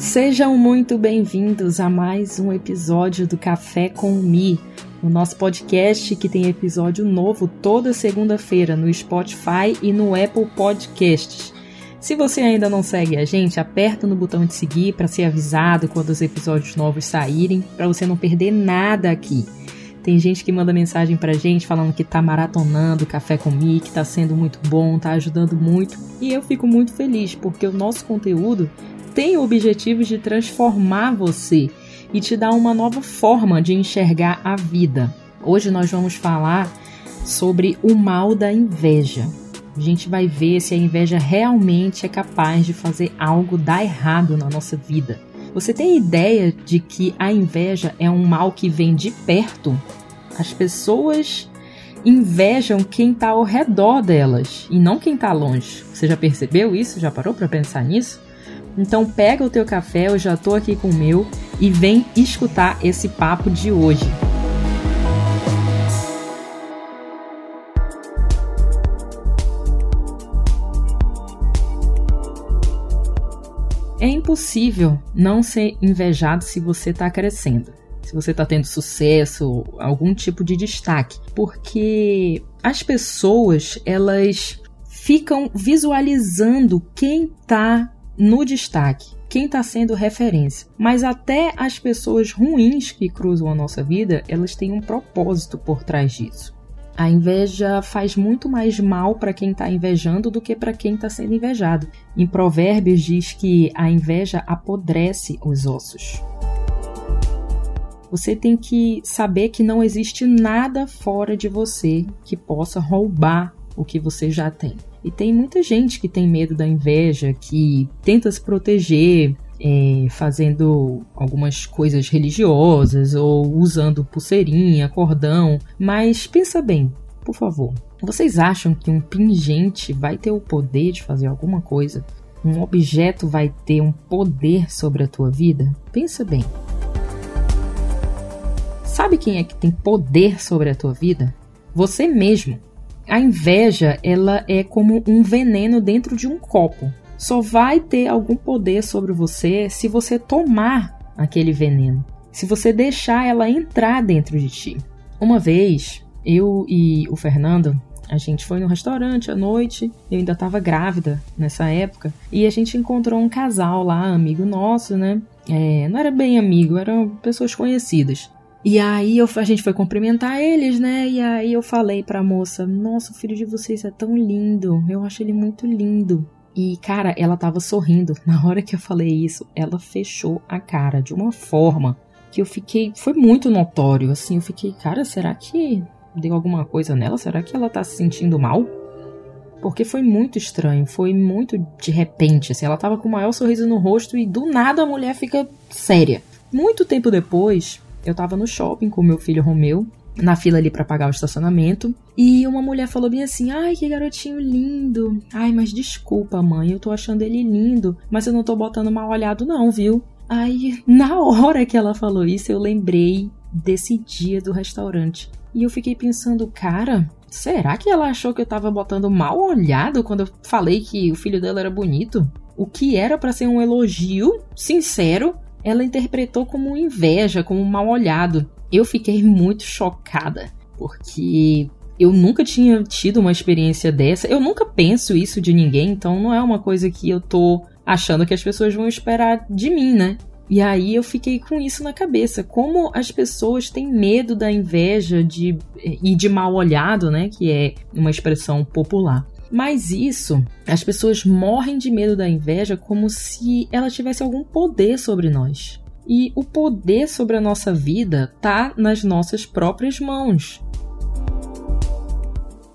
Sejam muito bem-vindos a mais um episódio do Café com Mi, o nosso podcast que tem episódio novo toda segunda-feira no Spotify e no Apple Podcasts. Se você ainda não segue a gente, aperta no botão de seguir para ser avisado quando os episódios novos saírem, para você não perder nada aqui. Tem gente que manda mensagem pra gente falando que tá maratonando Café com Mi, que tá sendo muito bom, tá ajudando muito. E eu fico muito feliz porque o nosso conteúdo tem o objetivo de transformar você e te dar uma nova forma de enxergar a vida. Hoje nós vamos falar sobre o mal da inveja. A gente vai ver se a inveja realmente é capaz de fazer algo dar errado na nossa vida. Você tem ideia de que a inveja é um mal que vem de perto? As pessoas invejam quem está ao redor delas e não quem está longe. Você já percebeu isso? Já parou para pensar nisso? Então pega o teu café, eu já estou aqui com o meu e vem escutar esse papo de hoje. É impossível não ser invejado se você está crescendo, se você está tendo sucesso, algum tipo de destaque, porque as pessoas elas ficam visualizando quem está no destaque, quem está sendo referência. Mas até as pessoas ruins que cruzam a nossa vida, elas têm um propósito por trás disso. A inveja faz muito mais mal para quem está invejando do que para quem está sendo invejado. Em Provérbios diz que a inveja apodrece os ossos. Você tem que saber que não existe nada fora de você que possa roubar o que você já tem. E tem muita gente que tem medo da inveja, que tenta se proteger, é, fazendo algumas coisas religiosas ou usando pulseirinha, cordão. Mas pensa bem, por favor. Vocês acham que um pingente vai ter o poder de fazer alguma coisa? Um objeto vai ter um poder sobre a tua vida? Pensa bem. Sabe quem é que tem poder sobre a tua vida? Você mesmo. A inveja, ela é como um veneno dentro de um copo só vai ter algum poder sobre você se você tomar aquele veneno, se você deixar ela entrar dentro de ti. Uma vez, eu e o Fernando, a gente foi no restaurante à noite, eu ainda estava grávida nessa época, e a gente encontrou um casal lá, amigo nosso, né? É, não era bem amigo, eram pessoas conhecidas. E aí eu, a gente foi cumprimentar eles, né? E aí eu falei pra moça: Nossa, o filho de vocês é tão lindo. Eu acho ele muito lindo. E, cara, ela tava sorrindo. Na hora que eu falei isso, ela fechou a cara de uma forma que eu fiquei. Foi muito notório, assim. Eu fiquei, cara, será que deu alguma coisa nela? Será que ela tá se sentindo mal? Porque foi muito estranho, foi muito de repente, assim, ela tava com o maior sorriso no rosto e do nada a mulher fica séria. Muito tempo depois, eu tava no shopping com meu filho Romeu na fila ali para pagar o estacionamento. E uma mulher falou bem assim: "Ai, que garotinho lindo. Ai, mas desculpa, mãe, eu tô achando ele lindo, mas eu não tô botando mal olhado não, viu?" Aí, na hora que ela falou isso, eu lembrei desse dia do restaurante. E eu fiquei pensando, cara, será que ela achou que eu tava botando mal olhado quando eu falei que o filho dela era bonito? O que era para ser um elogio sincero, ela interpretou como inveja, como mal olhado eu fiquei muito chocada, porque eu nunca tinha tido uma experiência dessa. Eu nunca penso isso de ninguém, então não é uma coisa que eu tô achando que as pessoas vão esperar de mim, né? E aí eu fiquei com isso na cabeça. Como as pessoas têm medo da inveja de, e de mal olhado, né? Que é uma expressão popular. Mas isso, as pessoas morrem de medo da inveja como se ela tivesse algum poder sobre nós. E o poder sobre a nossa vida está nas nossas próprias mãos.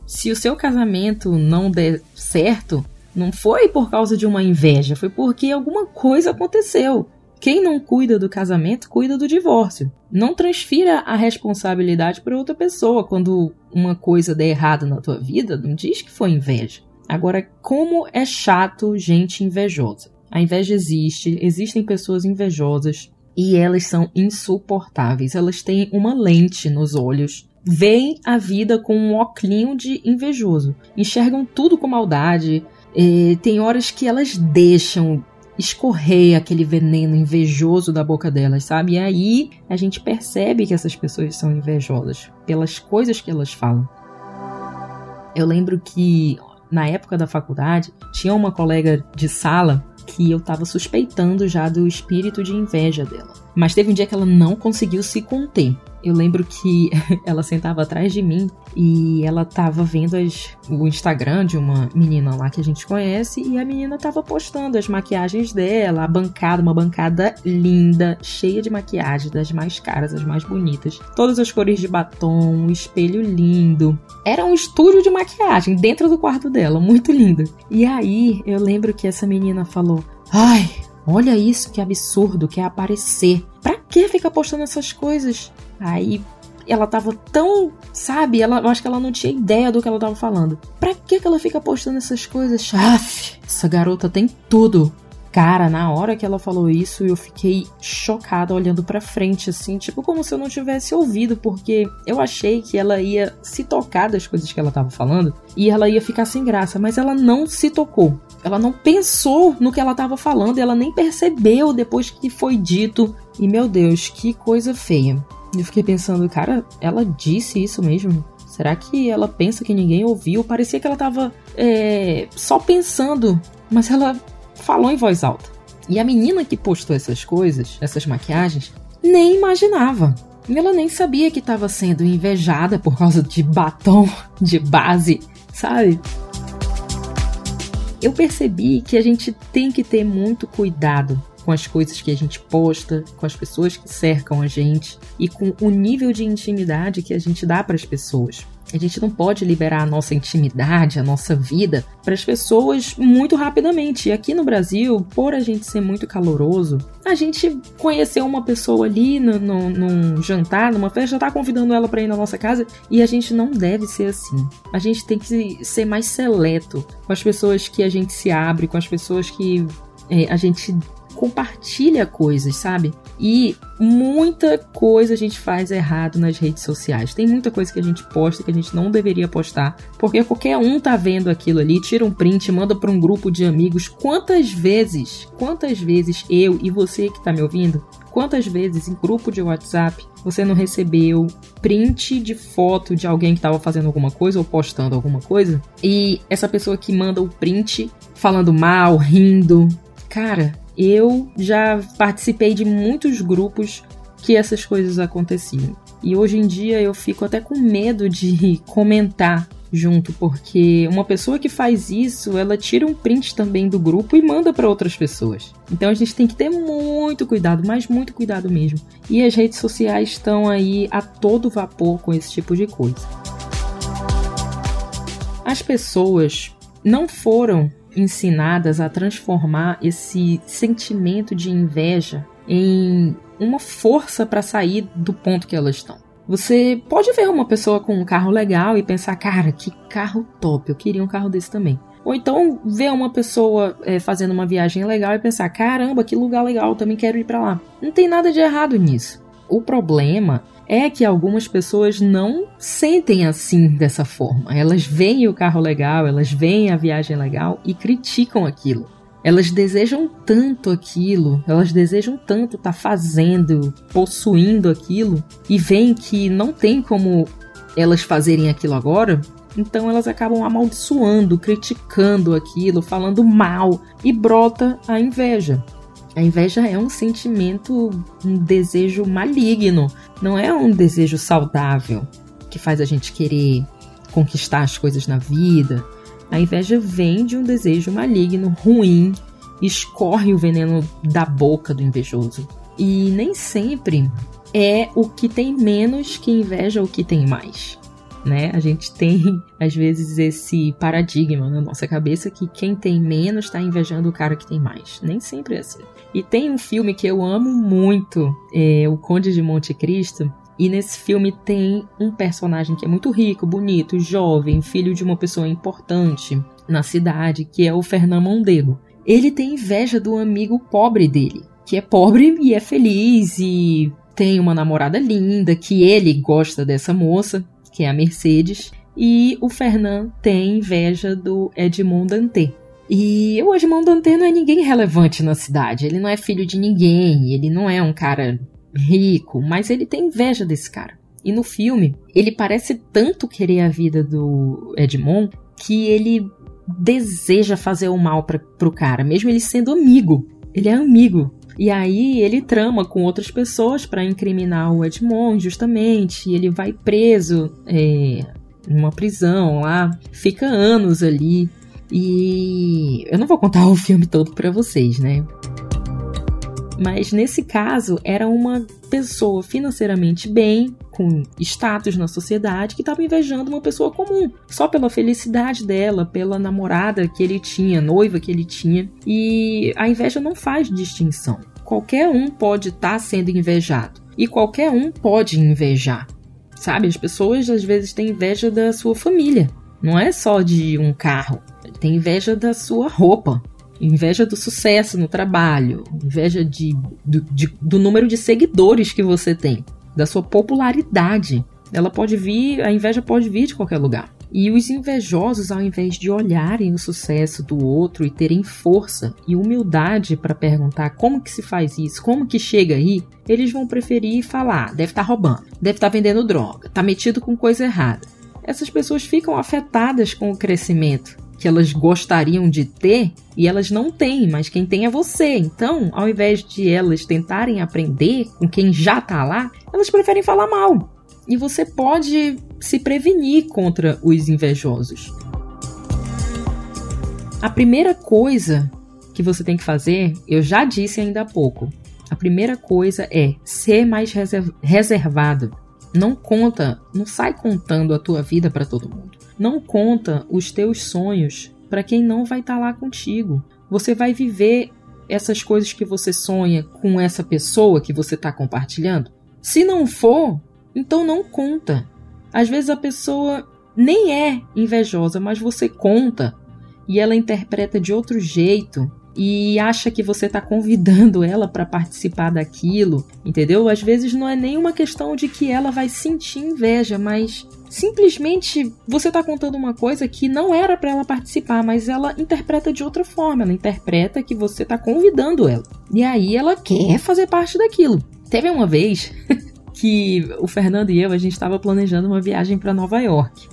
Se o seu casamento não der certo, não foi por causa de uma inveja, foi porque alguma coisa aconteceu. Quem não cuida do casamento, cuida do divórcio. Não transfira a responsabilidade para outra pessoa quando uma coisa der errado na tua vida, não diz que foi inveja. Agora, como é chato gente invejosa. A inveja existe, existem pessoas invejosas, e elas são insuportáveis. Elas têm uma lente nos olhos, veem a vida com um oclinho de invejoso, enxergam tudo com maldade. É, tem horas que elas deixam escorrer aquele veneno invejoso da boca delas, sabe? E aí a gente percebe que essas pessoas são invejosas pelas coisas que elas falam. Eu lembro que na época da faculdade tinha uma colega de sala que eu tava suspeitando já do espírito de inveja dela. Mas teve um dia que ela não conseguiu se conter. Eu lembro que ela sentava atrás de mim e ela tava vendo as, o Instagram de uma menina lá que a gente conhece e a menina tava postando as maquiagens dela, a bancada, uma bancada linda, cheia de maquiagem, das mais caras, as mais bonitas, todas as cores de batom, um espelho lindo. Era um estúdio de maquiagem dentro do quarto dela, muito lindo. E aí eu lembro que essa menina falou: "Ai, Olha isso, que absurdo, que é aparecer. Pra que ficar postando essas coisas? Aí ela tava tão, sabe? Ela, eu acho que ela não tinha ideia do que ela tava falando. Pra que que ela fica postando essas coisas? Aff, essa garota tem tudo. Cara, na hora que ela falou isso, eu fiquei chocada olhando para frente, assim, tipo como se eu não tivesse ouvido, porque eu achei que ela ia se tocar das coisas que ela tava falando e ela ia ficar sem graça, mas ela não se tocou. Ela não pensou no que ela tava falando, ela nem percebeu depois que foi dito. E meu Deus, que coisa feia. Eu fiquei pensando, cara, ela disse isso mesmo? Será que ela pensa que ninguém ouviu? Parecia que ela tava é, só pensando, mas ela falou em voz alta. E a menina que postou essas coisas, essas maquiagens, nem imaginava. Ela nem sabia que estava sendo invejada por causa de batom de base, sabe? Eu percebi que a gente tem que ter muito cuidado com as coisas que a gente posta, com as pessoas que cercam a gente e com o nível de intimidade que a gente dá para as pessoas. A gente não pode liberar a nossa intimidade, a nossa vida para as pessoas muito rapidamente. E aqui no Brasil, por a gente ser muito caloroso, a gente conheceu uma pessoa ali no, no, num jantar, numa festa, já tá convidando ela para ir na nossa casa e a gente não deve ser assim. A gente tem que ser mais seleto com as pessoas que a gente se abre, com as pessoas que é, a gente compartilha coisas, sabe? E muita coisa a gente faz errado nas redes sociais. Tem muita coisa que a gente posta que a gente não deveria postar, porque qualquer um tá vendo aquilo ali, tira um print, manda para um grupo de amigos. Quantas vezes, quantas vezes eu e você que tá me ouvindo, quantas vezes em grupo de WhatsApp você não recebeu print de foto de alguém que estava fazendo alguma coisa ou postando alguma coisa e essa pessoa que manda o print falando mal, rindo, cara, eu já participei de muitos grupos que essas coisas aconteciam. E hoje em dia eu fico até com medo de comentar junto, porque uma pessoa que faz isso, ela tira um print também do grupo e manda para outras pessoas. Então a gente tem que ter muito cuidado, mas muito cuidado mesmo. E as redes sociais estão aí a todo vapor com esse tipo de coisa. As pessoas não foram ensinadas a transformar esse sentimento de inveja em uma força para sair do ponto que elas estão. Você pode ver uma pessoa com um carro legal e pensar, cara, que carro top, eu queria um carro desse também. Ou então ver uma pessoa é, fazendo uma viagem legal e pensar, caramba, que lugar legal, eu também quero ir para lá. Não tem nada de errado nisso. O problema é que algumas pessoas não sentem assim dessa forma. Elas veem o carro legal, elas veem a viagem legal e criticam aquilo. Elas desejam tanto aquilo, elas desejam tanto estar tá fazendo, possuindo aquilo e veem que não tem como elas fazerem aquilo agora, então elas acabam amaldiçoando, criticando aquilo, falando mal e brota a inveja. A inveja é um sentimento, um desejo maligno, não é um desejo saudável que faz a gente querer conquistar as coisas na vida. A inveja vem de um desejo maligno, ruim, escorre o veneno da boca do invejoso. E nem sempre é o que tem menos que inveja o que tem mais né? A gente tem, às vezes, esse paradigma na nossa cabeça que quem tem menos está invejando o cara que tem mais. Nem sempre é assim. E tem um filme que eu amo muito, é O Conde de Monte Cristo, e nesse filme tem um personagem que é muito rico, bonito, jovem, filho de uma pessoa importante na cidade, que é o Fernão Mondego. Ele tem inveja do amigo pobre dele, que é pobre e é feliz e tem uma namorada linda, que ele gosta dessa moça que é a Mercedes, e o Fernand tem inveja do Edmond Dantès. E o Edmond Dantès não é ninguém relevante na cidade. Ele não é filho de ninguém, ele não é um cara rico, mas ele tem inveja desse cara. E no filme, ele parece tanto querer a vida do Edmond que ele deseja fazer o mal pra, pro cara, mesmo ele sendo amigo. Ele é amigo. E aí ele trama com outras pessoas para incriminar o Edmond, justamente. E ele vai preso é, numa prisão lá, fica anos ali. E eu não vou contar o filme todo para vocês, né? Mas nesse caso, era uma pessoa financeiramente bem, com status na sociedade, que estava invejando uma pessoa comum, só pela felicidade dela, pela namorada que ele tinha, noiva que ele tinha. E a inveja não faz distinção. Qualquer um pode estar tá sendo invejado e qualquer um pode invejar. Sabe, as pessoas às vezes têm inveja da sua família, não é só de um carro, tem inveja da sua roupa, inveja do sucesso no trabalho, inveja de, do, de, do número de seguidores que você tem, da sua popularidade. Ela pode vir, a inveja pode vir de qualquer lugar. E os invejosos, ao invés de olharem o sucesso do outro e terem força e humildade para perguntar como que se faz isso, como que chega aí, eles vão preferir falar, deve estar tá roubando, deve estar tá vendendo droga, tá metido com coisa errada. Essas pessoas ficam afetadas com o crescimento que elas gostariam de ter e elas não têm, mas quem tem é você. Então, ao invés de elas tentarem aprender com quem já tá lá, elas preferem falar mal. E você pode se prevenir contra os invejosos. A primeira coisa que você tem que fazer, eu já disse ainda há pouco. A primeira coisa é ser mais reservado. Não conta, não sai contando a tua vida para todo mundo. Não conta os teus sonhos para quem não vai estar tá lá contigo. Você vai viver essas coisas que você sonha com essa pessoa que você está compartilhando? Se não for, então não conta. Às vezes a pessoa nem é invejosa, mas você conta e ela interpreta de outro jeito e acha que você está convidando ela para participar daquilo, entendeu? Às vezes não é nem uma questão de que ela vai sentir inveja, mas simplesmente você está contando uma coisa que não era para ela participar, mas ela interpreta de outra forma. Ela interpreta que você está convidando ela. E aí ela quer fazer parte daquilo. Teve uma vez que o Fernando e eu a gente estava planejando uma viagem para Nova York.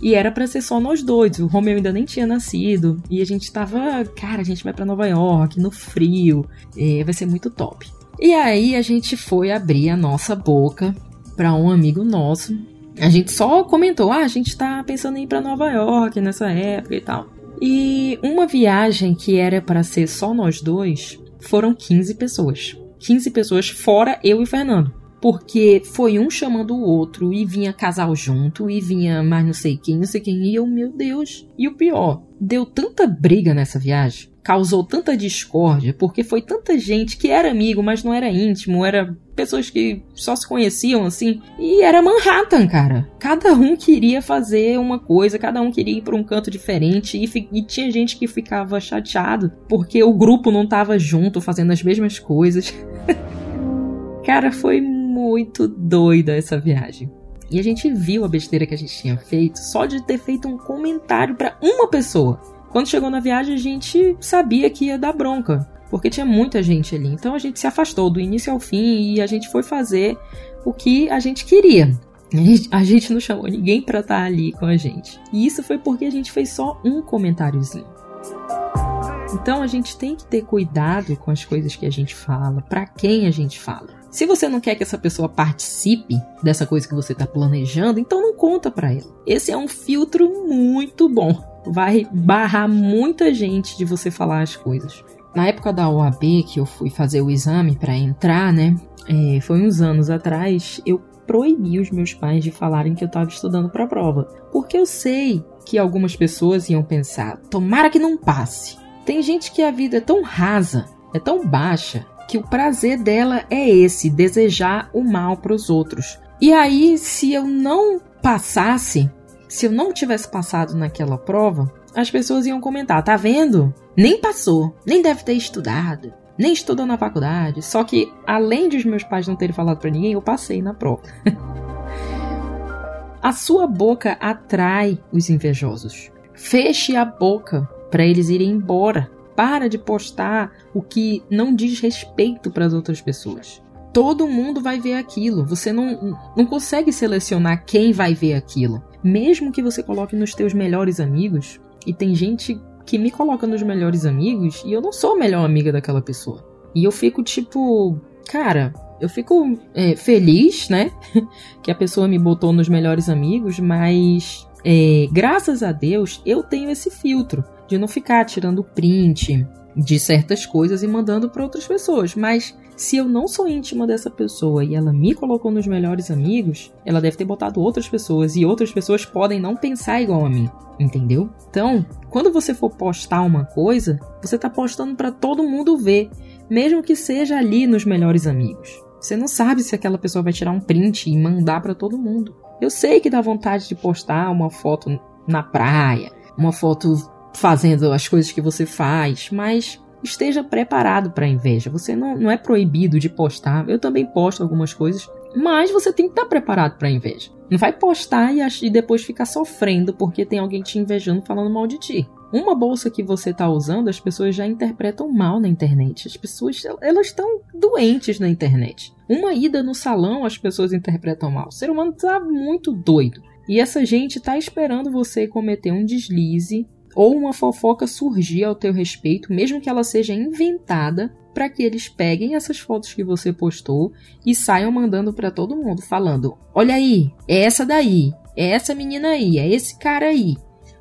E era para ser só nós dois. O Romeu ainda nem tinha nascido. E a gente tava, cara, a gente vai para Nova York, no frio. É, vai ser muito top. E aí a gente foi abrir a nossa boca para um amigo nosso. A gente só comentou: ah, a gente tá pensando em ir para Nova York nessa época e tal. E uma viagem que era para ser só nós dois foram 15 pessoas. 15 pessoas fora eu e Fernando porque foi um chamando o outro e vinha casal junto e vinha mais não sei quem, não sei quem, e eu, meu Deus. E o pior, deu tanta briga nessa viagem, causou tanta discórdia, porque foi tanta gente que era amigo, mas não era íntimo, era pessoas que só se conheciam assim, e era Manhattan, cara. Cada um queria fazer uma coisa, cada um queria ir para um canto diferente, e, e, tinha gente que ficava chateado porque o grupo não tava junto fazendo as mesmas coisas. cara, foi muito doida essa viagem. E a gente viu a besteira que a gente tinha feito só de ter feito um comentário para uma pessoa. Quando chegou na viagem, a gente sabia que ia dar bronca, porque tinha muita gente ali. Então a gente se afastou do início ao fim e a gente foi fazer o que a gente queria. A gente não chamou ninguém para estar tá ali com a gente. E isso foi porque a gente fez só um comentáriozinho. Então a gente tem que ter cuidado com as coisas que a gente fala, para quem a gente fala. Se você não quer que essa pessoa participe dessa coisa que você está planejando, então não conta para ela. Esse é um filtro muito bom. Vai barrar muita gente de você falar as coisas. Na época da OAB, que eu fui fazer o exame para entrar, né? É, foi uns anos atrás, eu proibi os meus pais de falarem que eu estava estudando para a prova. Porque eu sei que algumas pessoas iam pensar: tomara que não passe. Tem gente que a vida é tão rasa, é tão baixa, que o prazer dela é esse, desejar o mal para os outros. E aí, se eu não passasse, se eu não tivesse passado naquela prova, as pessoas iam comentar: tá vendo? Nem passou, nem deve ter estudado, nem estudou na faculdade. Só que, além de os meus pais não terem falado para ninguém, eu passei na prova. a sua boca atrai os invejosos. Feche a boca para eles irem embora. Para de postar o que não diz respeito para as outras pessoas. Todo mundo vai ver aquilo. Você não, não consegue selecionar quem vai ver aquilo. Mesmo que você coloque nos teus melhores amigos, e tem gente que me coloca nos melhores amigos e eu não sou a melhor amiga daquela pessoa. E eu fico tipo, cara, eu fico é, feliz, né? que a pessoa me botou nos melhores amigos, mas é, graças a Deus eu tenho esse filtro de não ficar tirando print de certas coisas e mandando para outras pessoas. Mas se eu não sou íntima dessa pessoa e ela me colocou nos melhores amigos, ela deve ter botado outras pessoas e outras pessoas podem não pensar igual a mim, entendeu? Então, quando você for postar uma coisa, você tá postando para todo mundo ver, mesmo que seja ali nos melhores amigos. Você não sabe se aquela pessoa vai tirar um print e mandar para todo mundo. Eu sei que dá vontade de postar uma foto na praia, uma foto fazendo as coisas que você faz, mas esteja preparado para a inveja. Você não, não é proibido de postar. Eu também posto algumas coisas, mas você tem que estar preparado para a inveja. Não vai postar e, e depois ficar sofrendo porque tem alguém te invejando falando mal de ti. Uma bolsa que você está usando, as pessoas já interpretam mal na internet. As pessoas elas estão doentes na internet. Uma ida no salão, as pessoas interpretam mal. O ser humano está muito doido. E essa gente está esperando você cometer um deslize ou uma fofoca surgir ao teu respeito, mesmo que ela seja inventada, para que eles peguem essas fotos que você postou e saiam mandando para todo mundo, falando: "Olha aí, é essa daí, é essa menina aí, é esse cara aí.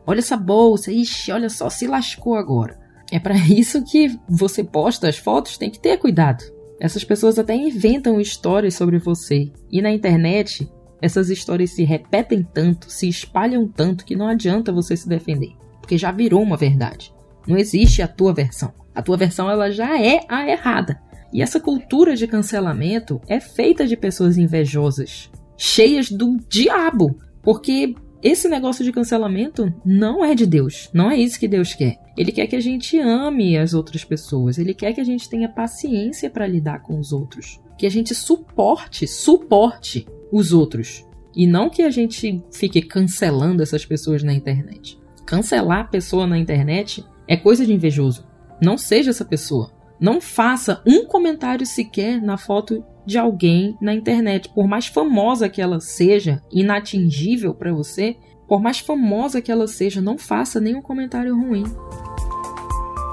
Olha essa bolsa, ixi, olha só, se lascou agora". É para isso que você posta as fotos, tem que ter cuidado. Essas pessoas até inventam histórias sobre você. E na internet, essas histórias se repetem tanto, se espalham tanto que não adianta você se defender porque já virou uma verdade. Não existe a tua versão. A tua versão ela já é a errada. E essa cultura de cancelamento é feita de pessoas invejosas, cheias do diabo, porque esse negócio de cancelamento não é de Deus, não é isso que Deus quer. Ele quer que a gente ame as outras pessoas, ele quer que a gente tenha paciência para lidar com os outros, que a gente suporte, suporte os outros, e não que a gente fique cancelando essas pessoas na internet. Cancelar a pessoa na internet é coisa de invejoso. Não seja essa pessoa. Não faça um comentário sequer na foto de alguém na internet, por mais famosa que ela seja, inatingível para você, por mais famosa que ela seja, não faça nenhum comentário ruim.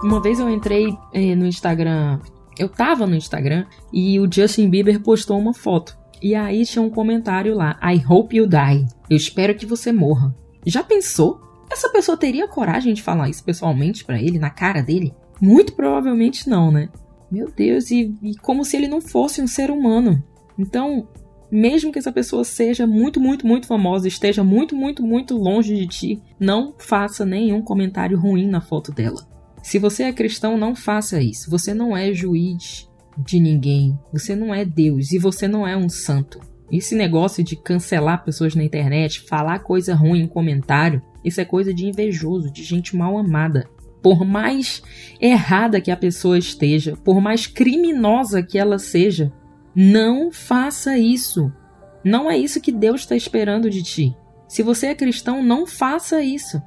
Uma vez eu entrei eh, no Instagram, eu tava no Instagram e o Justin Bieber postou uma foto. E aí tinha um comentário lá: I hope you die. Eu espero que você morra. Já pensou? Essa pessoa teria coragem de falar isso pessoalmente para ele, na cara dele? Muito provavelmente não, né? Meu Deus, e, e como se ele não fosse um ser humano. Então, mesmo que essa pessoa seja muito, muito, muito famosa, esteja muito, muito, muito longe de ti, não faça nenhum comentário ruim na foto dela. Se você é cristão, não faça isso. Você não é juiz de ninguém. Você não é Deus e você não é um santo. Esse negócio de cancelar pessoas na internet, falar coisa ruim em comentário, isso é coisa de invejoso, de gente mal amada. Por mais errada que a pessoa esteja, por mais criminosa que ela seja, não faça isso. Não é isso que Deus está esperando de ti. Se você é cristão, não faça isso.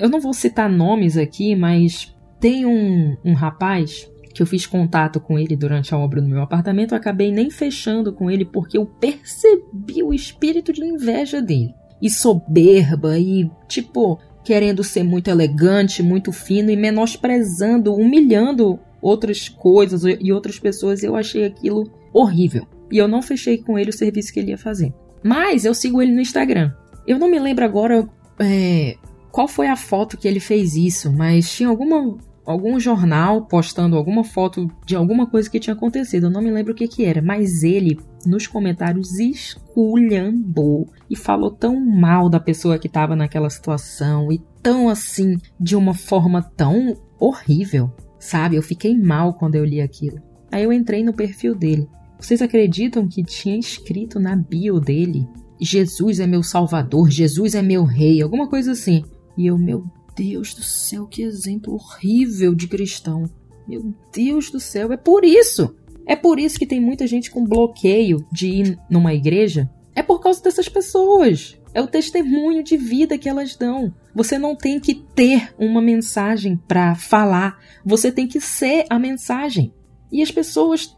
Eu não vou citar nomes aqui, mas tem um, um rapaz que eu fiz contato com ele durante a obra no meu apartamento, eu acabei nem fechando com ele porque eu percebi o espírito de inveja dele. E soberba e, tipo, querendo ser muito elegante, muito fino e menosprezando, humilhando outras coisas e outras pessoas. Eu achei aquilo horrível. E eu não fechei com ele o serviço que ele ia fazer. Mas eu sigo ele no Instagram. Eu não me lembro agora é, qual foi a foto que ele fez isso, mas tinha alguma algum jornal postando alguma foto de alguma coisa que tinha acontecido. Eu não me lembro o que, que era, mas ele nos comentários esculhambou e falou tão mal da pessoa que estava naquela situação e tão assim, de uma forma tão horrível, sabe? Eu fiquei mal quando eu li aquilo. Aí eu entrei no perfil dele. Vocês acreditam que tinha escrito na bio dele: Jesus é meu salvador, Jesus é meu rei, alguma coisa assim. E eu, meu Deus do céu, que exemplo horrível de cristão. Meu Deus do céu, é por isso. É por isso que tem muita gente com bloqueio de ir numa igreja. É por causa dessas pessoas. É o testemunho de vida que elas dão. Você não tem que ter uma mensagem para falar, você tem que ser a mensagem. E as pessoas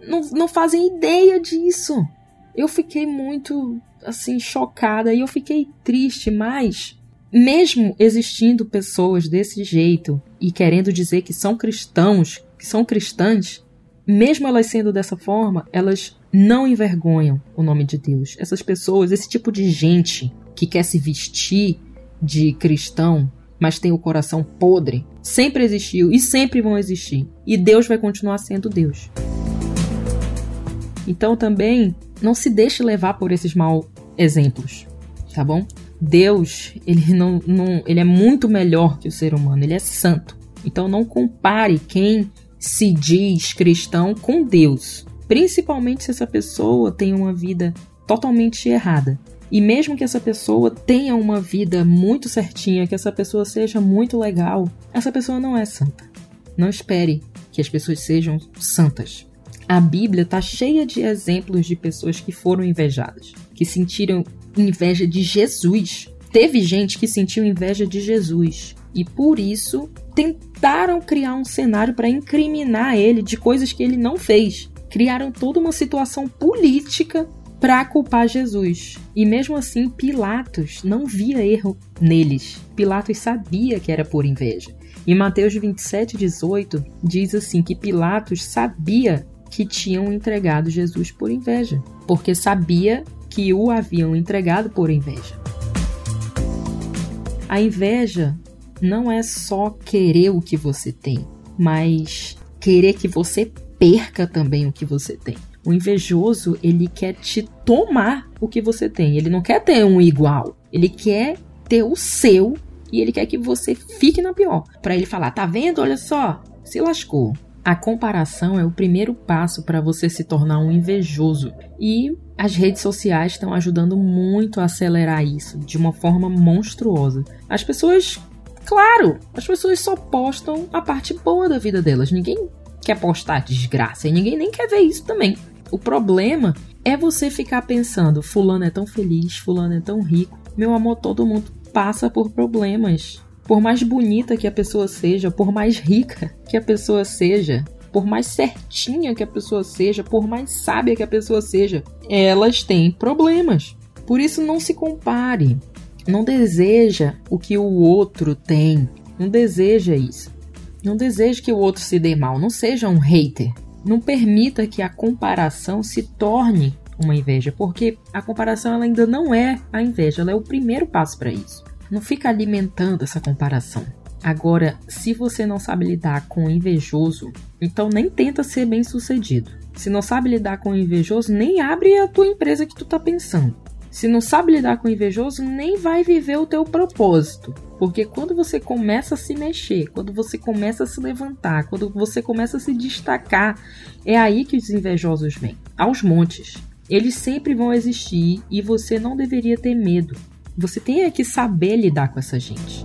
não, não fazem ideia disso. Eu fiquei muito assim chocada e eu fiquei triste, mas mesmo existindo pessoas desse jeito e querendo dizer que são cristãos, que são cristãs, mesmo elas sendo dessa forma, elas não envergonham o nome de Deus. Essas pessoas, esse tipo de gente que quer se vestir de cristão, mas tem o coração podre, sempre existiu e sempre vão existir. E Deus vai continuar sendo Deus. Então também não se deixe levar por esses maus exemplos, tá bom? Deus, ele não, não, ele é muito melhor que o ser humano, ele é santo. Então não compare quem se diz cristão com Deus, principalmente se essa pessoa tem uma vida totalmente errada. E mesmo que essa pessoa tenha uma vida muito certinha, que essa pessoa seja muito legal, essa pessoa não é santa. Não espere que as pessoas sejam santas. A Bíblia está cheia de exemplos de pessoas que foram invejadas, que sentiram inveja de Jesus. Teve gente que sentiu inveja de Jesus e por isso tentaram criar um cenário para incriminar ele de coisas que ele não fez. Criaram toda uma situação política para culpar Jesus. E mesmo assim, Pilatos não via erro neles. Pilatos sabia que era por inveja. E Mateus 27, 18 diz assim que Pilatos sabia que tinham entregado Jesus por inveja, porque sabia que o haviam entregado por inveja. A inveja não é só querer o que você tem, mas querer que você perca também o que você tem. O invejoso, ele quer te tomar o que você tem. Ele não quer ter um igual. Ele quer ter o seu e ele quer que você fique na pior. Para ele falar, tá vendo? Olha só, se lascou. A comparação é o primeiro passo para você se tornar um invejoso. E as redes sociais estão ajudando muito a acelerar isso de uma forma monstruosa. As pessoas Claro, as pessoas só postam a parte boa da vida delas. Ninguém quer postar desgraça e ninguém nem quer ver isso também. O problema é você ficar pensando: Fulano é tão feliz, Fulano é tão rico. Meu amor, todo mundo passa por problemas. Por mais bonita que a pessoa seja, por mais rica que a pessoa seja, por mais certinha que a pessoa seja, por mais sábia que a pessoa seja, elas têm problemas. Por isso, não se compare. Não deseja o que o outro tem. Não deseja isso. Não deseja que o outro se dê mal. Não seja um hater. Não permita que a comparação se torne uma inveja, porque a comparação ela ainda não é a inveja, ela é o primeiro passo para isso. Não fica alimentando essa comparação. Agora, se você não sabe lidar com o invejoso, então nem tenta ser bem sucedido. Se não sabe lidar com o invejoso, nem abre a tua empresa que tu tá pensando. Se não sabe lidar com o invejoso, nem vai viver o teu propósito. Porque quando você começa a se mexer, quando você começa a se levantar, quando você começa a se destacar, é aí que os invejosos vêm aos montes. Eles sempre vão existir e você não deveria ter medo. Você tem que saber lidar com essa gente.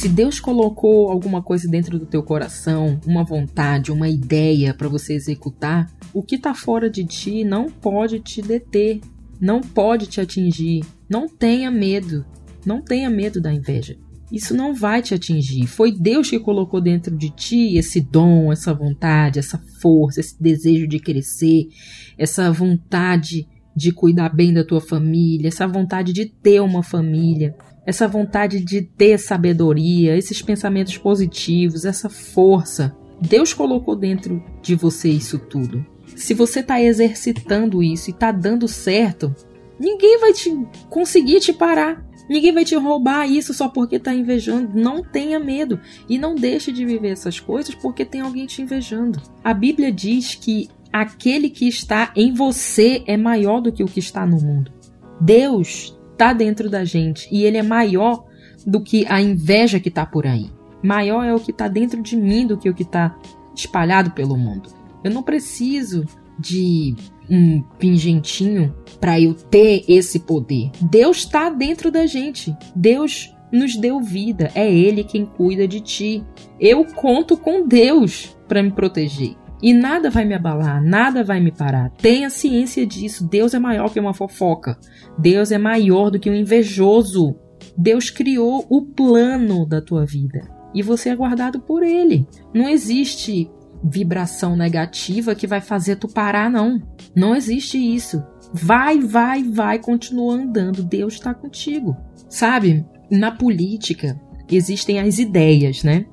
Se Deus colocou alguma coisa dentro do teu coração, uma vontade, uma ideia para você executar, o que está fora de ti não pode te deter, não pode te atingir. Não tenha medo, não tenha medo da inveja. Isso não vai te atingir. Foi Deus que colocou dentro de ti esse dom, essa vontade, essa força, esse desejo de crescer, essa vontade de cuidar bem da tua família, essa vontade de ter uma família essa vontade de ter sabedoria, esses pensamentos positivos, essa força. Deus colocou dentro de você isso tudo. Se você está exercitando isso e está dando certo, ninguém vai te conseguir te parar. Ninguém vai te roubar isso só porque está invejando. Não tenha medo e não deixe de viver essas coisas porque tem alguém te invejando. A Bíblia diz que aquele que está em você é maior do que o que está no mundo. Deus está dentro da gente e ele é maior do que a inveja que está por aí. Maior é o que está dentro de mim do que o que está espalhado pelo mundo. Eu não preciso de um pingentinho para eu ter esse poder. Deus está dentro da gente. Deus nos deu vida. É Ele quem cuida de ti. Eu conto com Deus para me proteger. E nada vai me abalar, nada vai me parar. Tenha ciência disso. Deus é maior que uma fofoca. Deus é maior do que um invejoso. Deus criou o plano da tua vida e você é guardado por ele. Não existe vibração negativa que vai fazer tu parar, não. Não existe isso. Vai, vai, vai, continua andando. Deus está contigo. Sabe, na política existem as ideias, né?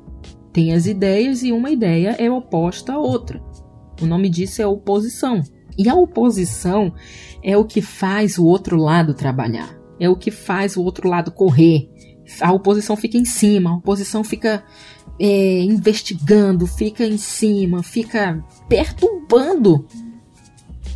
Tem as ideias e uma ideia é oposta à outra. O nome disso é oposição. E a oposição é o que faz o outro lado trabalhar, é o que faz o outro lado correr. A oposição fica em cima, a oposição fica é, investigando, fica em cima, fica perturbando.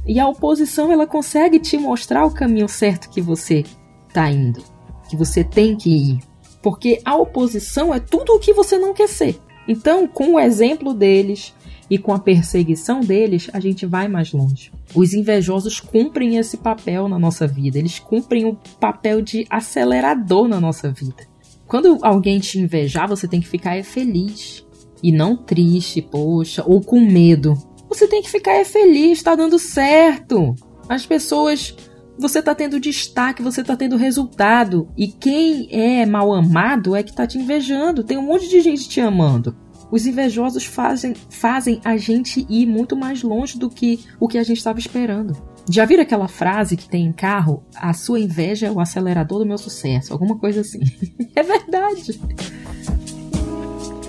E a oposição ela consegue te mostrar o caminho certo que você está indo, que você tem que ir. Porque a oposição é tudo o que você não quer ser. Então, com o exemplo deles e com a perseguição deles, a gente vai mais longe. Os invejosos cumprem esse papel na nossa vida, eles cumprem o papel de acelerador na nossa vida. Quando alguém te invejar, você tem que ficar feliz e não triste, poxa, ou com medo. Você tem que ficar feliz, está dando certo. As pessoas você está tendo destaque, você está tendo resultado. E quem é mal amado é que está te invejando. Tem um monte de gente te amando. Os invejosos fazem, fazem a gente ir muito mais longe do que o que a gente estava esperando. Já viram aquela frase que tem em carro? A sua inveja é o acelerador do meu sucesso. Alguma coisa assim. é verdade.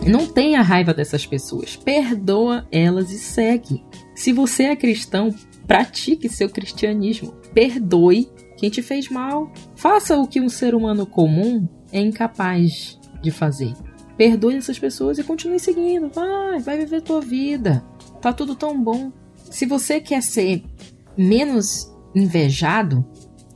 Não tenha raiva dessas pessoas. Perdoa elas e segue. Se você é cristão, pratique seu cristianismo. Perdoe quem te fez mal. Faça o que um ser humano comum é incapaz de fazer. Perdoe essas pessoas e continue seguindo. Vai, vai viver tua vida. Tá tudo tão bom. Se você quer ser menos invejado,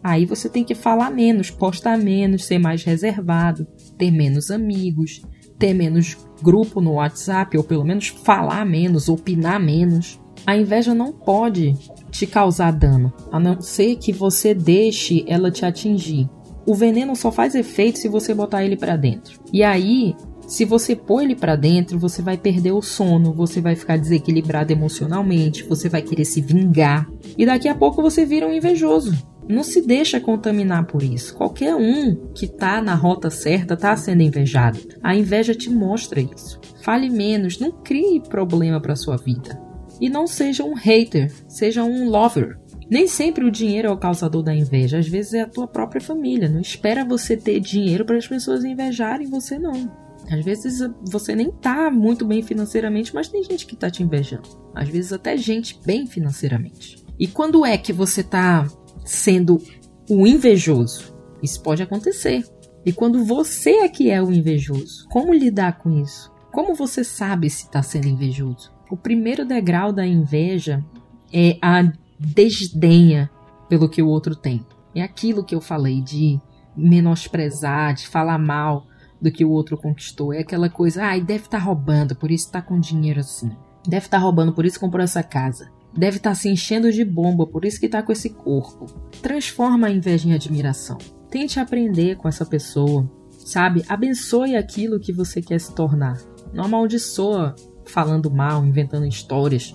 aí você tem que falar menos, postar menos, ser mais reservado, ter menos amigos, ter menos grupo no WhatsApp, ou pelo menos falar menos, opinar menos. A inveja não pode te causar dano, a não ser que você deixe ela te atingir. O veneno só faz efeito se você botar ele para dentro. E aí, se você pôr ele para dentro, você vai perder o sono, você vai ficar desequilibrado emocionalmente, você vai querer se vingar e daqui a pouco você vira um invejoso. Não se deixa contaminar por isso. Qualquer um que tá na rota certa tá sendo invejado. A inveja te mostra isso. Fale menos, não crie problema para sua vida. E não seja um hater, seja um lover. Nem sempre o dinheiro é o causador da inveja, às vezes é a tua própria família. Não espera você ter dinheiro para as pessoas invejarem você não. Às vezes você nem tá muito bem financeiramente, mas tem gente que tá te invejando. Às vezes até gente bem financeiramente. E quando é que você tá sendo o invejoso? Isso pode acontecer. E quando você é que é o invejoso, como lidar com isso? Como você sabe se está sendo invejoso? O primeiro degrau da inveja é a desdenha pelo que o outro tem. É aquilo que eu falei de menosprezar, de falar mal do que o outro conquistou. É aquela coisa, ai, ah, deve estar tá roubando, por isso está com dinheiro assim. Deve estar tá roubando, por isso comprou essa casa. Deve estar tá se enchendo de bomba, por isso que está com esse corpo. Transforma a inveja em admiração. Tente aprender com essa pessoa, sabe? Abençoe aquilo que você quer se tornar. Não amaldiçoa falando mal, inventando histórias.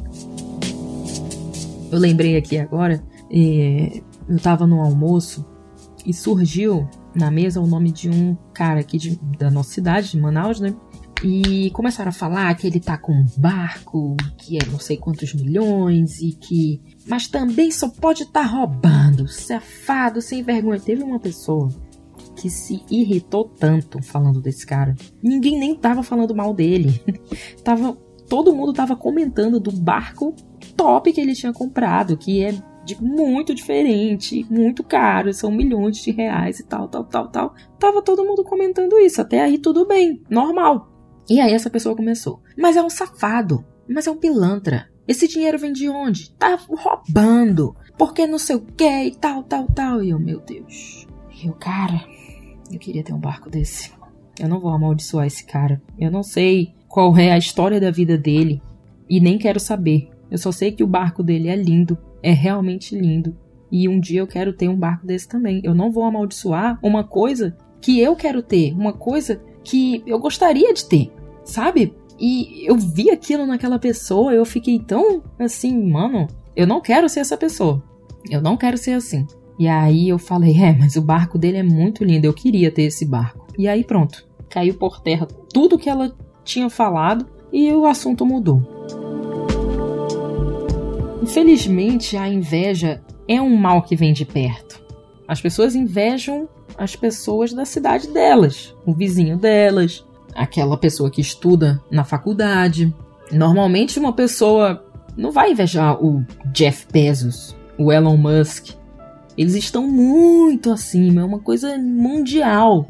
Eu lembrei aqui agora, é, eu estava no almoço e surgiu na mesa o nome de um cara aqui de, da nossa cidade, de Manaus, né? E começaram a falar que ele tá com um barco, que é não sei quantos milhões e que. Mas também só pode estar tá roubando, safado, sem vergonha. Teve uma pessoa que se irritou tanto falando desse cara. Ninguém nem tava falando mal dele. tava, todo mundo tava comentando do barco top que ele tinha comprado, que é de muito diferente, muito caro, são milhões de reais e tal, tal, tal, tal. Tava todo mundo comentando isso, até aí tudo bem, normal. E aí essa pessoa começou: "Mas é um safado, mas é um pilantra. Esse dinheiro vem de onde? Tá roubando. Porque não sei o que e tal, tal, tal". E eu, meu Deus. E o cara, eu queria ter um barco desse. Eu não vou amaldiçoar esse cara. Eu não sei qual é a história da vida dele e nem quero saber. Eu só sei que o barco dele é lindo, é realmente lindo. E um dia eu quero ter um barco desse também. Eu não vou amaldiçoar uma coisa que eu quero ter, uma coisa que eu gostaria de ter, sabe? E eu vi aquilo naquela pessoa, eu fiquei tão assim, mano, eu não quero ser essa pessoa. Eu não quero ser assim. E aí eu falei, é, mas o barco dele é muito lindo, eu queria ter esse barco. E aí pronto, caiu por terra tudo que ela tinha falado e o assunto mudou. Infelizmente, a inveja é um mal que vem de perto. As pessoas invejam as pessoas da cidade delas, o vizinho delas, aquela pessoa que estuda na faculdade. Normalmente, uma pessoa não vai invejar o Jeff Bezos, o Elon Musk. Eles estão muito acima, é uma coisa mundial.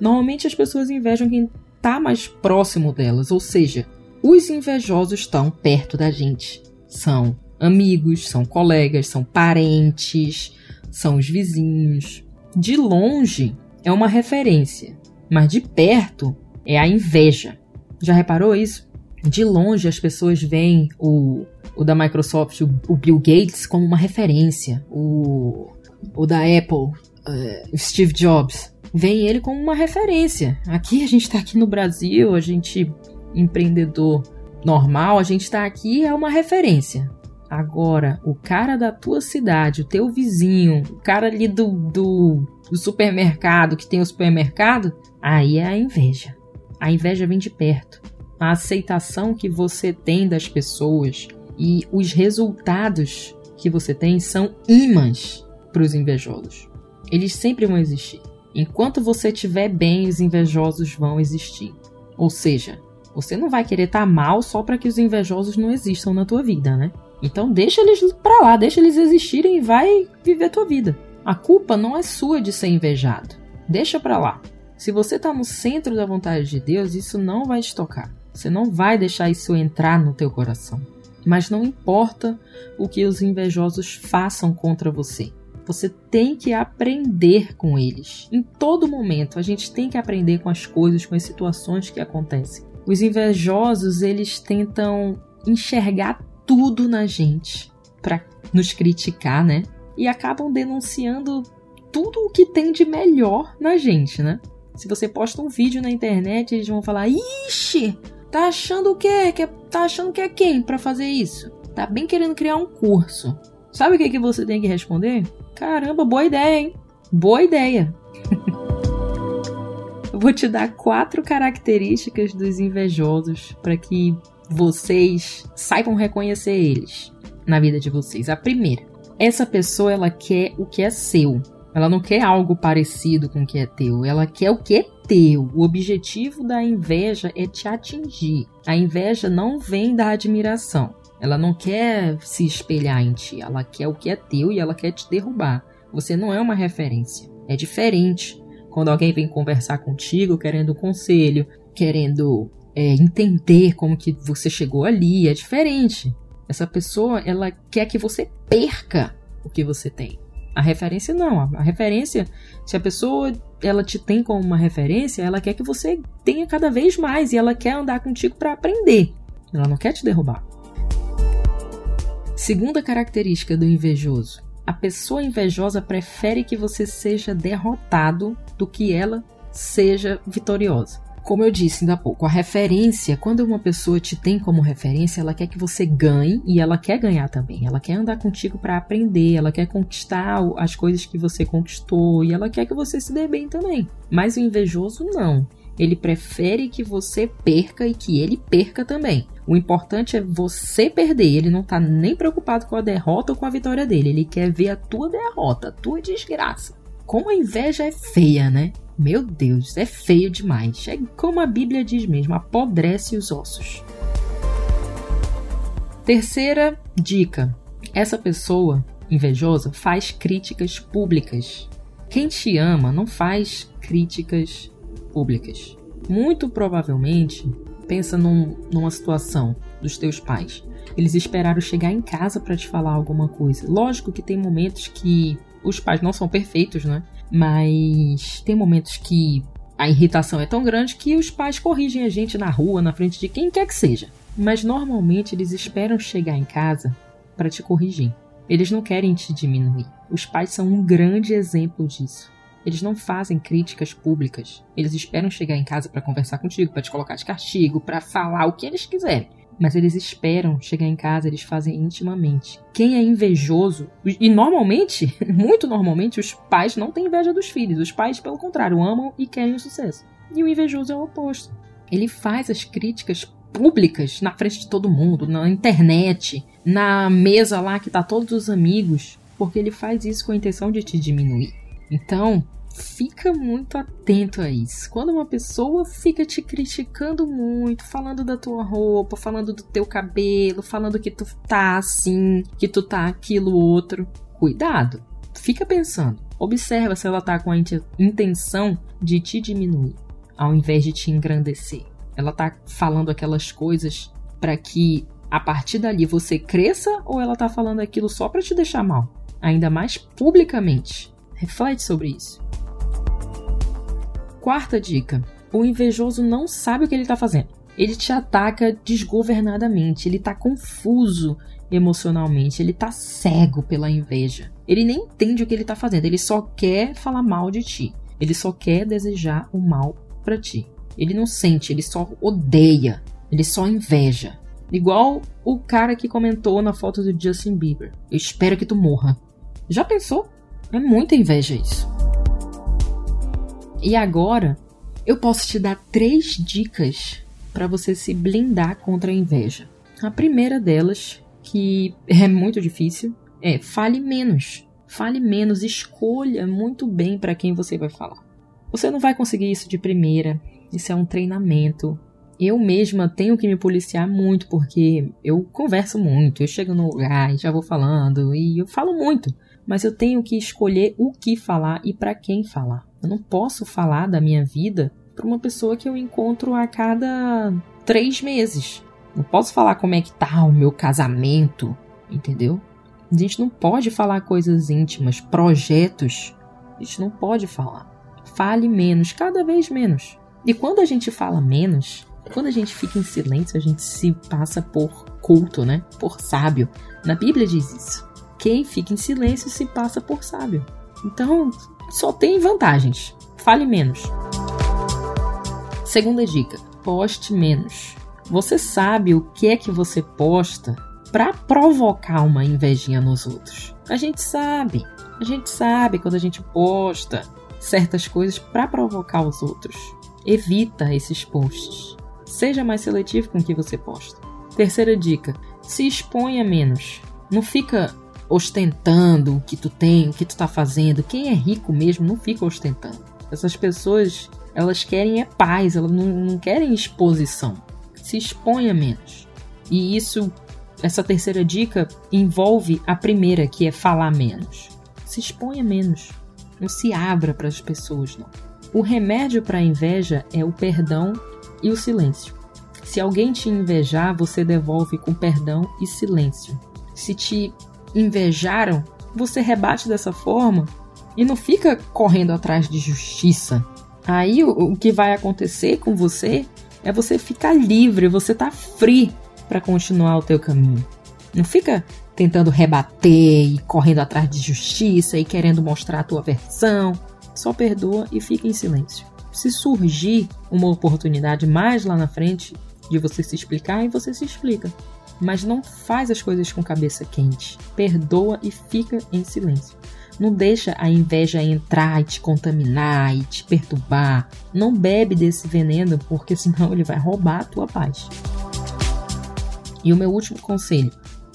Normalmente as pessoas invejam quem está mais próximo delas, ou seja, os invejosos estão perto da gente. São amigos, são colegas, são parentes, são os vizinhos. De longe é uma referência, mas de perto é a inveja. Já reparou isso? De longe as pessoas veem o, o da Microsoft, o, o Bill Gates, como uma referência. O, o da Apple, uh, Steve Jobs, veem ele como uma referência. Aqui a gente está aqui no Brasil, a gente empreendedor normal, a gente está aqui é uma referência. Agora, o cara da tua cidade, o teu vizinho, o cara ali do, do, do supermercado que tem o supermercado, aí é a inveja. A inveja vem de perto. A aceitação que você tem das pessoas e os resultados que você tem são imãs para os invejosos. Eles sempre vão existir. Enquanto você estiver bem, os invejosos vão existir. Ou seja, você não vai querer estar tá mal só para que os invejosos não existam na tua vida, né? Então deixa eles pra lá, deixa eles existirem e vai viver a tua vida. A culpa não é sua de ser invejado. Deixa pra lá. Se você tá no centro da vontade de Deus, isso não vai te tocar. Você não vai deixar isso entrar no teu coração. Mas não importa o que os invejosos façam contra você. Você tem que aprender com eles. Em todo momento, a gente tem que aprender com as coisas, com as situações que acontecem. Os invejosos, eles tentam enxergar tudo na gente para nos criticar, né? E acabam denunciando tudo o que tem de melhor na gente, né? Se você posta um vídeo na internet, eles vão falar: "Ixi, tá achando o quê? Que é, tá achando que é quem para fazer isso? Tá bem querendo criar um curso". Sabe o que que você tem que responder? Caramba, boa ideia, hein? Boa ideia. Eu vou te dar quatro características dos invejosos para que vocês saibam reconhecer eles na vida de vocês. A primeira, essa pessoa ela quer o que é seu. Ela não quer algo parecido com o que é teu, ela quer o que é teu. O objetivo da inveja é te atingir. A inveja não vem da admiração. Ela não quer se espelhar em ti, ela quer o que é teu e ela quer te derrubar. Você não é uma referência. É diferente. Quando alguém vem conversar contigo querendo conselho, querendo é, entender como que você chegou ali, é diferente. Essa pessoa, ela quer que você perca o que você tem. A referência não. A referência, se a pessoa ela te tem como uma referência, ela quer que você tenha cada vez mais e ela quer andar contigo para aprender. Ela não quer te derrubar. Segunda característica do invejoso: a pessoa invejosa prefere que você seja derrotado do que ela seja vitoriosa. Como eu disse ainda há pouco, a referência, quando uma pessoa te tem como referência, ela quer que você ganhe e ela quer ganhar também. Ela quer andar contigo para aprender, ela quer conquistar as coisas que você conquistou e ela quer que você se dê bem também. Mas o invejoso não. Ele prefere que você perca e que ele perca também. O importante é você perder. Ele não tá nem preocupado com a derrota ou com a vitória dele. Ele quer ver a tua derrota, a tua desgraça. Como a inveja é feia, né? Meu Deus, é feio demais. É como a Bíblia diz mesmo, apodrece os ossos. Terceira dica: essa pessoa invejosa faz críticas públicas. Quem te ama não faz críticas públicas. Muito provavelmente, pensa num, numa situação dos teus pais. Eles esperaram chegar em casa para te falar alguma coisa. Lógico que tem momentos que os pais não são perfeitos, né? Mas tem momentos que a irritação é tão grande que os pais corrigem a gente na rua, na frente de quem quer que seja. Mas normalmente eles esperam chegar em casa para te corrigir. Eles não querem te diminuir. Os pais são um grande exemplo disso. Eles não fazem críticas públicas. Eles esperam chegar em casa para conversar contigo, para te colocar de castigo, para falar o que eles quiserem. Mas eles esperam chegar em casa, eles fazem intimamente. Quem é invejoso, e normalmente, muito normalmente, os pais não têm inveja dos filhos. Os pais, pelo contrário, amam e querem o sucesso. E o invejoso é o oposto. Ele faz as críticas públicas na frente de todo mundo, na internet, na mesa lá que tá todos os amigos, porque ele faz isso com a intenção de te diminuir. Então, fica muito atento a isso. Quando uma pessoa fica te criticando muito, falando da tua roupa, falando do teu cabelo, falando que tu tá assim, que tu tá aquilo outro, cuidado. Fica pensando. Observa se ela tá com a intenção de te diminuir, ao invés de te engrandecer. Ela tá falando aquelas coisas para que a partir dali você cresça ou ela tá falando aquilo só para te deixar mal? Ainda mais publicamente. Reflete sobre isso. Quarta dica: o invejoso não sabe o que ele está fazendo. Ele te ataca desgovernadamente, ele está confuso emocionalmente, ele está cego pela inveja. Ele nem entende o que ele está fazendo, ele só quer falar mal de ti. Ele só quer desejar o mal para ti. Ele não sente, ele só odeia, ele só inveja. Igual o cara que comentou na foto do Justin Bieber. Eu espero que tu morra. Já pensou? É muita inveja isso. E agora eu posso te dar três dicas para você se blindar contra a inveja. A primeira delas, que é muito difícil, é fale menos. Fale menos, escolha muito bem para quem você vai falar. Você não vai conseguir isso de primeira, isso é um treinamento. Eu mesma tenho que me policiar muito porque eu converso muito, eu chego no lugar e já vou falando e eu falo muito, mas eu tenho que escolher o que falar e para quem falar. Eu não posso falar da minha vida para uma pessoa que eu encontro a cada três meses. Não posso falar como é que tá o meu casamento, entendeu? A gente não pode falar coisas íntimas, projetos. A gente não pode falar. Fale menos, cada vez menos. E quando a gente fala menos, quando a gente fica em silêncio, a gente se passa por culto, né? Por sábio. Na Bíblia diz isso. Quem fica em silêncio se passa por sábio. Então, só tem vantagens. Fale menos. Segunda dica: poste menos. Você sabe o que é que você posta para provocar uma invejinha nos outros? A gente sabe. A gente sabe quando a gente posta certas coisas para provocar os outros. Evita esses posts. Seja mais seletivo com o que você posta. Terceira dica: se exponha menos. Não fica ostentando o que tu tem, o que tu tá fazendo. Quem é rico mesmo não fica ostentando. Essas pessoas, elas querem é paz, elas não, não querem exposição. Se exponha menos. E isso, essa terceira dica envolve a primeira, que é falar menos. Se exponha menos. Não se abra para as pessoas, não. O remédio para a inveja é o perdão e o silêncio. Se alguém te invejar, você devolve com perdão e silêncio. Se te invejaram, você rebate dessa forma e não fica correndo atrás de justiça. Aí o, o que vai acontecer com você é você ficar livre, você tá free para continuar o teu caminho. Não fica tentando rebater e correndo atrás de justiça e querendo mostrar a tua versão. Só perdoa e fica em silêncio. Se surgir uma oportunidade mais lá na frente de você se explicar, aí você se explica mas não faz as coisas com cabeça quente. Perdoa e fica em silêncio. Não deixa a inveja entrar e te contaminar e te perturbar. Não bebe desse veneno, porque senão ele vai roubar a tua paz. E o meu último conselho: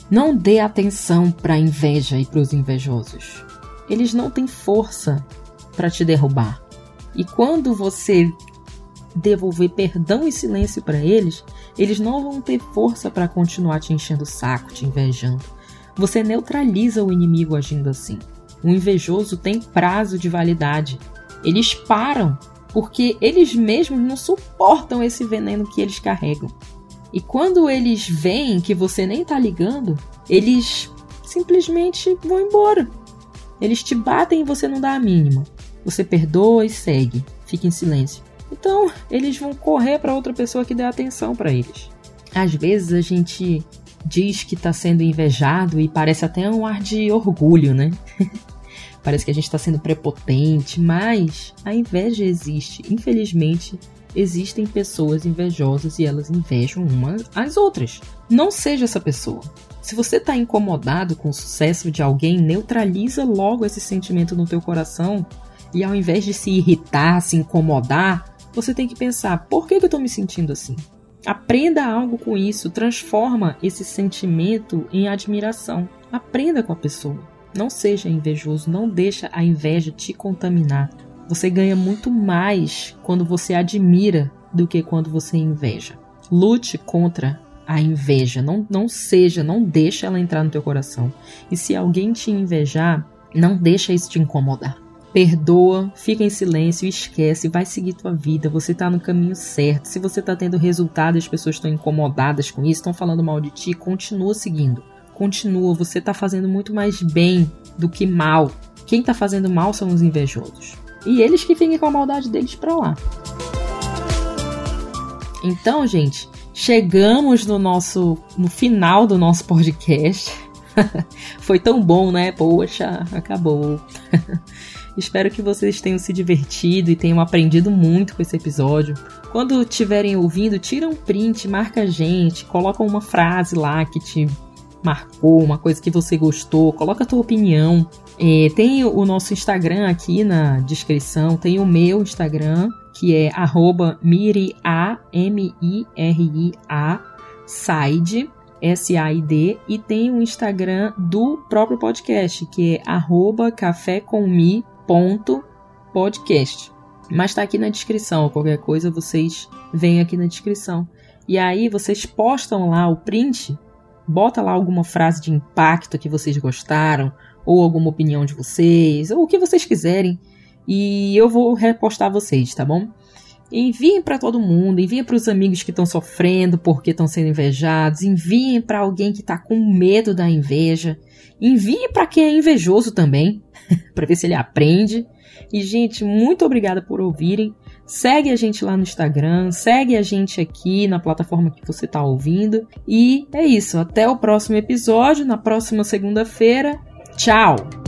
não dê atenção para a inveja e para os invejosos. Eles não têm força para te derrubar. E quando você devolver perdão e silêncio para eles, eles não vão ter força para continuar te enchendo o saco, te invejando. Você neutraliza o inimigo agindo assim. O invejoso tem prazo de validade. Eles param porque eles mesmos não suportam esse veneno que eles carregam. E quando eles veem que você nem tá ligando, eles simplesmente vão embora. Eles te batem e você não dá a mínima. Você perdoa e segue, fica em silêncio. Então, eles vão correr para outra pessoa que dê atenção para eles. Às vezes a gente diz que está sendo invejado e parece até um ar de orgulho, né? parece que a gente está sendo prepotente, mas a inveja existe. Infelizmente, existem pessoas invejosas e elas invejam umas às outras. Não seja essa pessoa. Se você está incomodado com o sucesso de alguém, neutraliza logo esse sentimento no teu coração e ao invés de se irritar, se incomodar, você tem que pensar: por que, eu estou me sentindo assim? Aprenda algo com isso, transforma esse sentimento em admiração. Aprenda com a pessoa. Não seja invejoso, não deixa a inveja te contaminar. Você ganha muito mais quando você admira do que quando você inveja. Lute contra a inveja, não, não seja, não deixa ela entrar no teu coração. E se alguém te invejar, não deixa isso te incomodar perdoa, fica em silêncio, esquece, vai seguir tua vida, você tá no caminho certo. Se você tá tendo resultado as pessoas estão incomodadas com isso, estão falando mal de ti, continua seguindo. Continua, você tá fazendo muito mais bem do que mal. Quem tá fazendo mal são os invejosos. E eles que fiquem com a maldade deles pra lá. Então, gente, chegamos no nosso no final do nosso podcast. Foi tão bom, né? Poxa, acabou. Espero que vocês tenham se divertido e tenham aprendido muito com esse episódio. Quando estiverem ouvindo, tira um print, marca a gente, coloca uma frase lá que te marcou, uma coisa que você gostou, coloca a tua opinião. É, tem o nosso Instagram aqui na descrição, tem o meu Instagram, que é arroba miria, M-I-R-I-A, side, S-A-I-D, e tem o Instagram do próprio podcast, que é arroba café com mi podcast. Mas está aqui na descrição, qualquer coisa vocês vêm aqui na descrição. E aí vocês postam lá o print, bota lá alguma frase de impacto que vocês gostaram, ou alguma opinião de vocês, ou o que vocês quiserem, e eu vou repostar vocês, tá bom? Enviem para todo mundo, enviem para os amigos que estão sofrendo porque estão sendo invejados, enviem para alguém que está com medo da inveja, enviem para quem é invejoso também, para ver se ele aprende. E gente, muito obrigada por ouvirem. Segue a gente lá no Instagram, segue a gente aqui na plataforma que você está ouvindo. E é isso, até o próximo episódio, na próxima segunda-feira. Tchau!